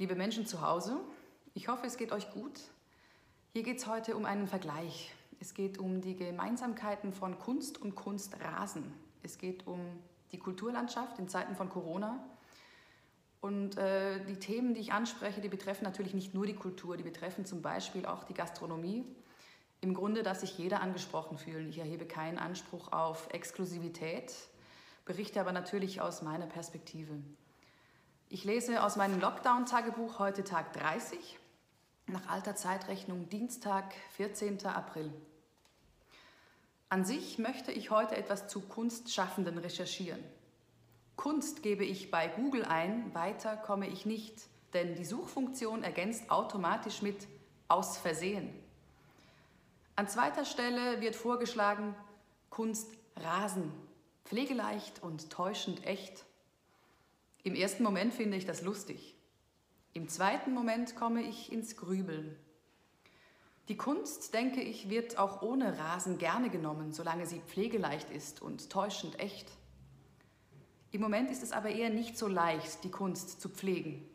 Liebe Menschen zu Hause, ich hoffe, es geht euch gut. Hier geht es heute um einen Vergleich. Es geht um die Gemeinsamkeiten von Kunst und Kunstrasen. Es geht um die Kulturlandschaft in Zeiten von Corona. Und äh, die Themen, die ich anspreche, die betreffen natürlich nicht nur die Kultur, die betreffen zum Beispiel auch die Gastronomie. Im Grunde, dass sich jeder angesprochen fühlt. Ich erhebe keinen Anspruch auf Exklusivität, berichte aber natürlich aus meiner Perspektive. Ich lese aus meinem Lockdown-Tagebuch heute Tag 30, nach alter Zeitrechnung Dienstag, 14. April. An sich möchte ich heute etwas zu Kunstschaffenden recherchieren. Kunst gebe ich bei Google ein, weiter komme ich nicht, denn die Suchfunktion ergänzt automatisch mit aus Versehen. An zweiter Stelle wird vorgeschlagen Kunstrasen, pflegeleicht und täuschend echt. Im ersten Moment finde ich das lustig. Im zweiten Moment komme ich ins Grübeln. Die Kunst, denke ich, wird auch ohne Rasen gerne genommen, solange sie pflegeleicht ist und täuschend echt. Im Moment ist es aber eher nicht so leicht, die Kunst zu pflegen.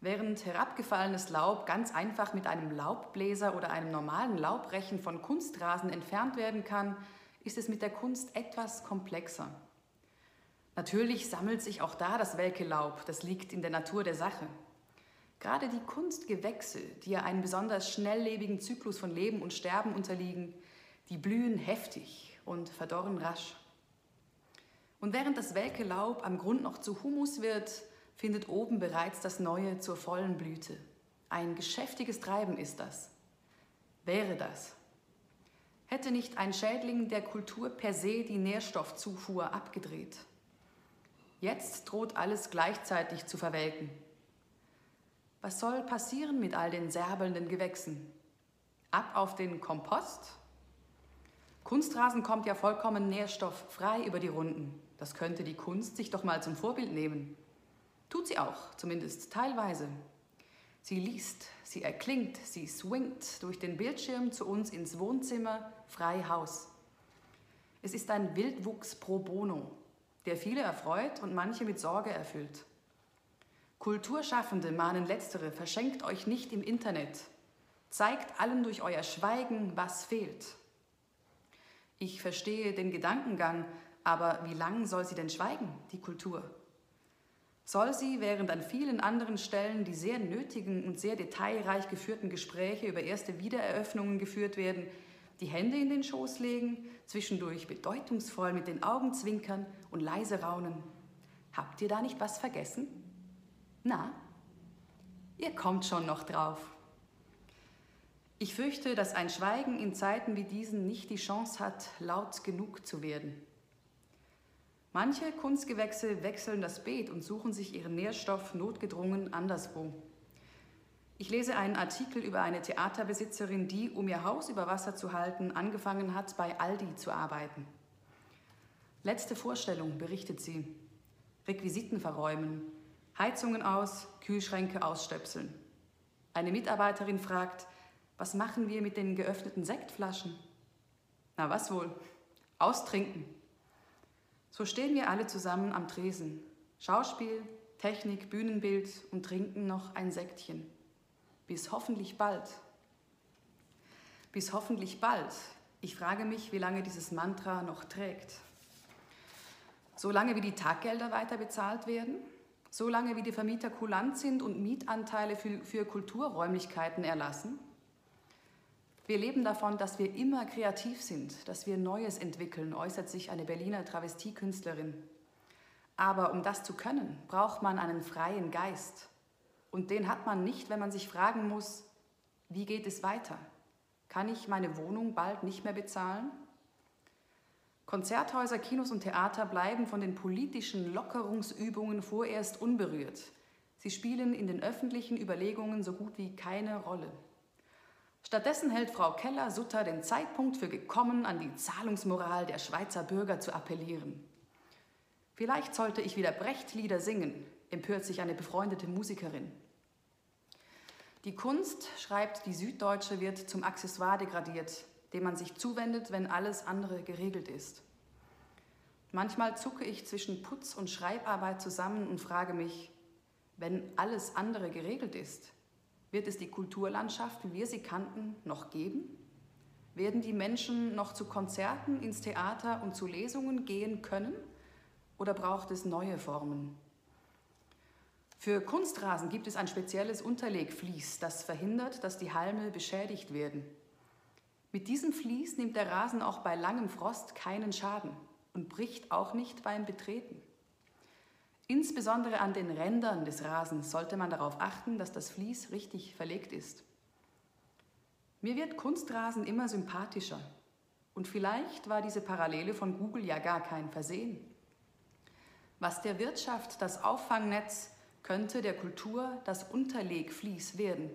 Während herabgefallenes Laub ganz einfach mit einem Laubbläser oder einem normalen Laubrechen von Kunstrasen entfernt werden kann, ist es mit der Kunst etwas komplexer. Natürlich sammelt sich auch da das welke Laub, das liegt in der Natur der Sache. Gerade die Kunstgewächse, die ja einen besonders schnelllebigen Zyklus von Leben und Sterben unterliegen, die blühen heftig und verdorren rasch. Und während das welke Laub am Grund noch zu Humus wird, findet oben bereits das Neue zur vollen Blüte. Ein geschäftiges Treiben ist das. Wäre das. Hätte nicht ein Schädling der Kultur per se die Nährstoffzufuhr abgedreht. Jetzt droht alles gleichzeitig zu verwelken. Was soll passieren mit all den särbelnden Gewächsen? Ab auf den Kompost? Kunstrasen kommt ja vollkommen nährstofffrei über die Runden. Das könnte die Kunst sich doch mal zum Vorbild nehmen. Tut sie auch, zumindest teilweise. Sie liest, sie erklingt, sie swingt durch den Bildschirm zu uns ins Wohnzimmer, frei Haus. Es ist ein Wildwuchs pro bono, der viele erfreut und manche mit Sorge erfüllt. Kulturschaffende mahnen letztere, verschenkt euch nicht im Internet. Zeigt allen durch euer Schweigen, was fehlt. Ich verstehe den Gedankengang, aber wie lang soll sie denn schweigen, die Kultur? Soll sie, während an vielen anderen Stellen die sehr nötigen und sehr detailreich geführten Gespräche über erste Wiedereröffnungen geführt werden, die Hände in den Schoß legen, zwischendurch bedeutungsvoll mit den Augen zwinkern und leise raunen? Habt ihr da nicht was vergessen? Na, ihr kommt schon noch drauf. Ich fürchte, dass ein Schweigen in Zeiten wie diesen nicht die Chance hat, laut genug zu werden. Manche Kunstgewächse wechseln das Beet und suchen sich ihren Nährstoff notgedrungen anderswo. Ich lese einen Artikel über eine Theaterbesitzerin, die, um ihr Haus über Wasser zu halten, angefangen hat, bei Aldi zu arbeiten. Letzte Vorstellung, berichtet sie. Requisiten verräumen, Heizungen aus, Kühlschränke ausstöpseln. Eine Mitarbeiterin fragt, was machen wir mit den geöffneten Sektflaschen? Na was wohl? Austrinken. So stehen wir alle zusammen am Tresen. Schauspiel, Technik, Bühnenbild und trinken noch ein Sektchen. Bis hoffentlich bald. Bis hoffentlich bald. Ich frage mich, wie lange dieses Mantra noch trägt. So lange wie die Taggelder weiter bezahlt werden, so lange wie die Vermieter kulant sind und Mietanteile für, für Kulturräumlichkeiten erlassen, wir leben davon, dass wir immer kreativ sind, dass wir Neues entwickeln, äußert sich eine Berliner Travestiekünstlerin. Aber um das zu können, braucht man einen freien Geist. Und den hat man nicht, wenn man sich fragen muss, wie geht es weiter? Kann ich meine Wohnung bald nicht mehr bezahlen? Konzerthäuser, Kinos und Theater bleiben von den politischen Lockerungsübungen vorerst unberührt. Sie spielen in den öffentlichen Überlegungen so gut wie keine Rolle. Stattdessen hält Frau Keller-Sutter den Zeitpunkt für gekommen, an die Zahlungsmoral der Schweizer Bürger zu appellieren. Vielleicht sollte ich wieder Brecht-Lieder singen, empört sich eine befreundete Musikerin. Die Kunst, schreibt die Süddeutsche, wird zum Accessoire degradiert, dem man sich zuwendet, wenn alles andere geregelt ist. Manchmal zucke ich zwischen Putz und Schreibarbeit zusammen und frage mich, wenn alles andere geregelt ist? Wird es die Kulturlandschaft, wie wir sie kannten, noch geben? Werden die Menschen noch zu Konzerten, ins Theater und zu Lesungen gehen können? Oder braucht es neue Formen? Für Kunstrasen gibt es ein spezielles Unterlegvlies, das verhindert, dass die Halme beschädigt werden. Mit diesem Vlies nimmt der Rasen auch bei langem Frost keinen Schaden und bricht auch nicht beim Betreten. Insbesondere an den Rändern des Rasens sollte man darauf achten, dass das Vlies richtig verlegt ist. Mir wird Kunstrasen immer sympathischer und vielleicht war diese Parallele von Google ja gar kein Versehen. Was der Wirtschaft das Auffangnetz könnte der Kultur das Unterlegvlies werden.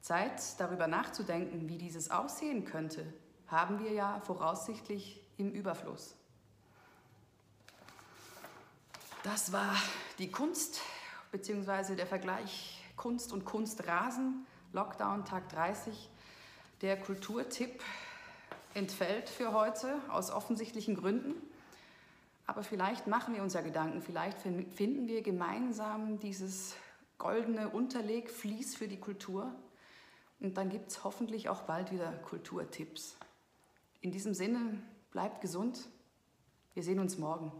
Zeit, darüber nachzudenken, wie dieses aussehen könnte, haben wir ja voraussichtlich im Überfluss. Das war die Kunst bzw. der Vergleich Kunst und Kunstrasen, Lockdown Tag 30. Der Kulturtipp entfällt für heute aus offensichtlichen Gründen. Aber vielleicht machen wir uns ja Gedanken, vielleicht finden wir gemeinsam dieses goldene Unterlegvlies für die Kultur. Und dann gibt es hoffentlich auch bald wieder Kulturtipps. In diesem Sinne, bleibt gesund. Wir sehen uns morgen.